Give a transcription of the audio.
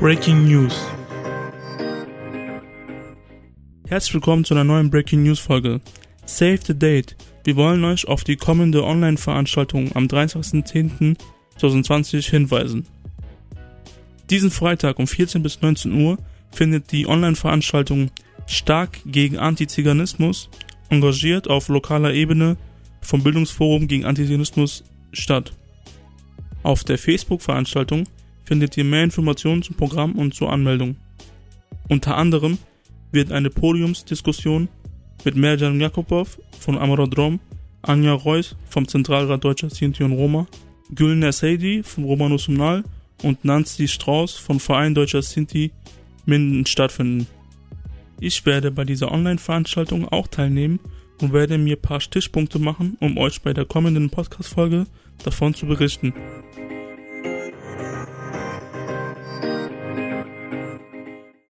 Breaking News. Herzlich willkommen zu einer neuen Breaking News Folge. Save the Date. Wir wollen euch auf die kommende Online-Veranstaltung am 23.10.2020 hinweisen. Diesen Freitag um 14 bis 19 Uhr findet die Online-Veranstaltung Stark gegen Antiziganismus, engagiert auf lokaler Ebene vom Bildungsforum gegen Antiziganismus statt. Auf der Facebook-Veranstaltung findet ihr mehr Informationen zum Programm und zur Anmeldung. Unter anderem wird eine Podiumsdiskussion mit Merjan Jakubov von Amarodrom, Anja Reuss vom Zentralrat Deutscher Sinti und Roma, Gülner Seidi von Romanus Umnal und Nancy Strauß von Verein Deutscher Sinti Minden stattfinden. Ich werde bei dieser Online-Veranstaltung auch teilnehmen und werde mir ein paar Stichpunkte machen, um euch bei der kommenden Podcast-Folge davon zu berichten.